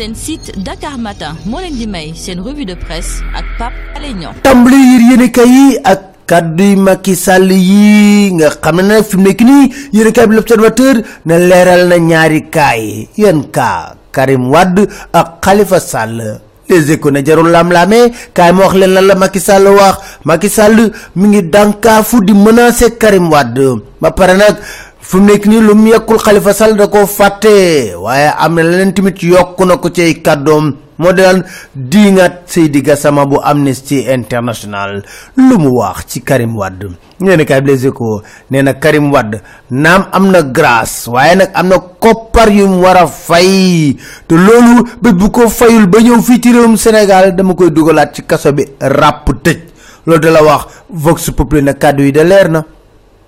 seen site Dakar Matin moo leen di may seen revue de presse ak Pape Alé Niang. Tàmbali yër yéenekaay yi ak kaddu Macky Sall yi nga xam ne nag fi mu bi l'Observateur ne leeral na ñaari kaay yan kaa Karim Wade ak Khalifa Sall. Les échos ne jarul lam-laamee kaay ma wax leen lan la Macky Sall wax. Macky Sall mi ngi dànkaafu di menacer Karim Wade. Ba pare nag fu mu nekk nii lu mu yekkul Khalifa Sall da koo fàtte waaye am na leneen na ko ci ay kàddoom. Moo daan Seydi Gassama bu Amnesty International. Lu mu wax ci Karim Wade? Nee na kay Les Échos nee na Karim Wade naam am na grâce waaye nag am na koppar yu fay. Te loolu bés bu ko fayul ba ñëw fii ci réewum Sénégal dama koy dugalaat ci kaso bi ràpp tëj. Loolu da la wax Vox Populi na kàddu yi de na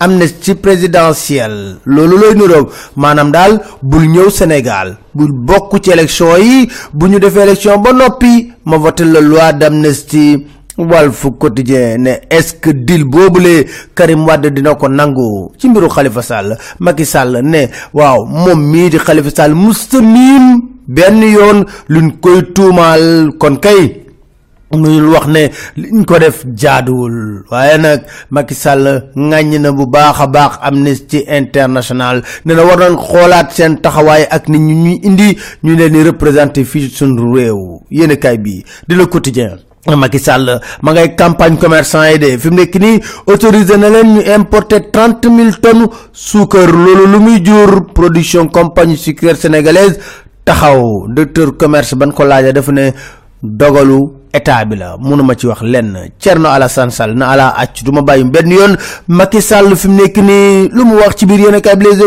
amnistie présidentielle. Loolu looy niroog maanaam daal bul ñëw Sénégal bul bokk ci élection yi bu ñu élection ba ma voté la loi d'amnistie Walf Quotidien ne est-ce que deal Karim Khalifa Sall Macky ne waaw moom mii di Khalifa Sall musta miim yoon luñ nuyul wax ne liñ ko def jaaduwul. Waaye nag Macky Sall ŋàññ na bu baax a baax Amnesty International ne na war nañ xoolaat seen taxawaay ak nit ñi ñuy indi ñu leen di représenté fii suñu réew. Yéen kaay bi di le quotidien. Macky Sall ma ngay campagne commerçant yi de fi mu nekk nii autorisé na leen ñu importer trente mille tonnes suukar. Loolu lu muy jur production compagnie sucrière sénégalaise taxaw. Docteur commerce ban ko laaja dafa ne dogalu état bi la. Mënuma ci wax lenn. Thierno Alassane Sall na ala acc du ma bàyyi benn yoon. Macky Sall fi mu nekk nii lu mu wax ci biir yéen a kaay bi Les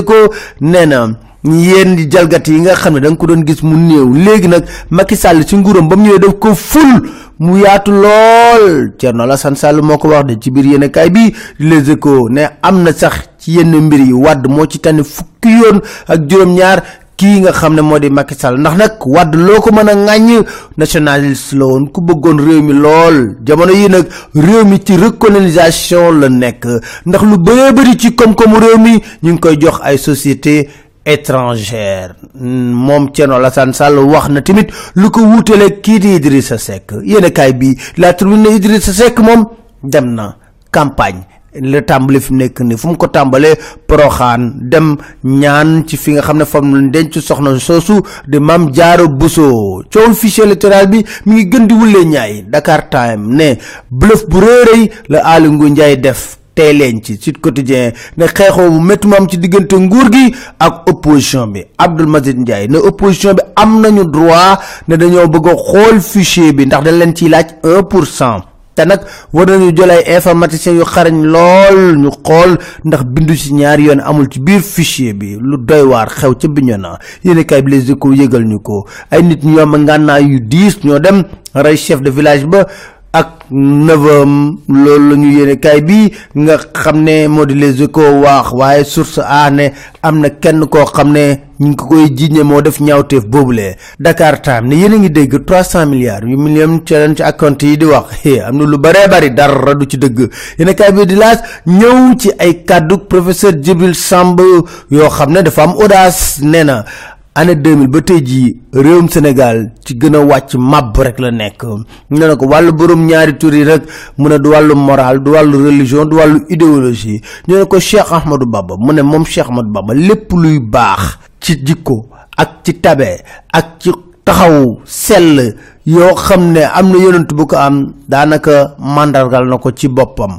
nee na yéen jalgati yi nga xam ne ko doon gis mu néew. Léegi nag Macky Sall ci nguuram ba mu ñëwee daf ko ful. Mu yaatu lool. Thierno Alassane Sall moo ko wax de ci biir yéen a bi Les Échos ne am na sax ci yenn mbir yi. Moo ci fukki yoon ak juróom-ñaar kii nga xam ne moo di Macky Sall. Ndax nag Wade loo ko mën a ŋàññ nationaliste la woon ku bëggoon réew mi lool. Jamono yi nag réew mi ci recolonisation la nekk. Ndax lu bëree bëri ci koom-koomu réew mi ñu ngi koy jox ay société étrangère moom Thierno Alassane Sall wax na tamit lu ko wuutale kii di Idrissa Seck. Yéen kaay bi la tribune ne Idrissa Seck moom dem na campagne la tàmbali fi mu nekk nii fu mu ko tàmbalee poroxaan dem ñaan ci fi nga xam ne fam denc soxna soosu di Mame Diarra Bousso. Coowul fichier électoral bi mi ngi gën di ñaay Dakar Time ne bluff bu réeréy la Ngouille Ndiaye def. Tey leen ci Sud Quotidien ne xeexoo bu métti mu am ci diggante nguur gi ak opposition bi. Abdoul Mazid Ndiaye ne opposition bi am nañu droit ne dañoo bëgg a xool fichier bi ndax dañ leen ciy laaj un pour cent te nag war nañu jël ay informaticiens yu xarañ lool ñu xool ndax bindu ci yoon amul ci biir fichier bi. Lu doy waar xew ca Bignona. Yéen kay bi Les Échos yëgal ñu ko. Ay nit ñu yu diis ñoo dem chef de village ba ak neveu loolu la ñu yéene kaay bi nga xam ne moo di Les Échos wax waaye source a ne am na kenn koo xam ñu ngi ko koy jiiñe moo def ñaawteef boobule. Dakar Time ne yéen ngi dégg trois cent milliards yu million challenge ci account yi di wax. Am na lu bëree bëri dara du ci dëgg. Yéene kaay bi di laas ñëw ci ay kàddu professeur Djibril Samb yoo xam ne dafa am audace nee année 2000 ba tey jii réewum Sénégal ci gën a wàcc màbb rek la nekk. Nee na ko wàllu borom ñaari tur yi rek mu ne du wàllu moral du wàllu religion du wàllu idéologie. Ñu ne ko Cheikh Ahmadou Bamba mu ne moom Cheikh Ahmadou Bamba lépp luy baax ci jikko ak ci tabe ak ci taxaw sell yoo xam ne am na yonent bu ko am daanaka màndargal na ko ci boppam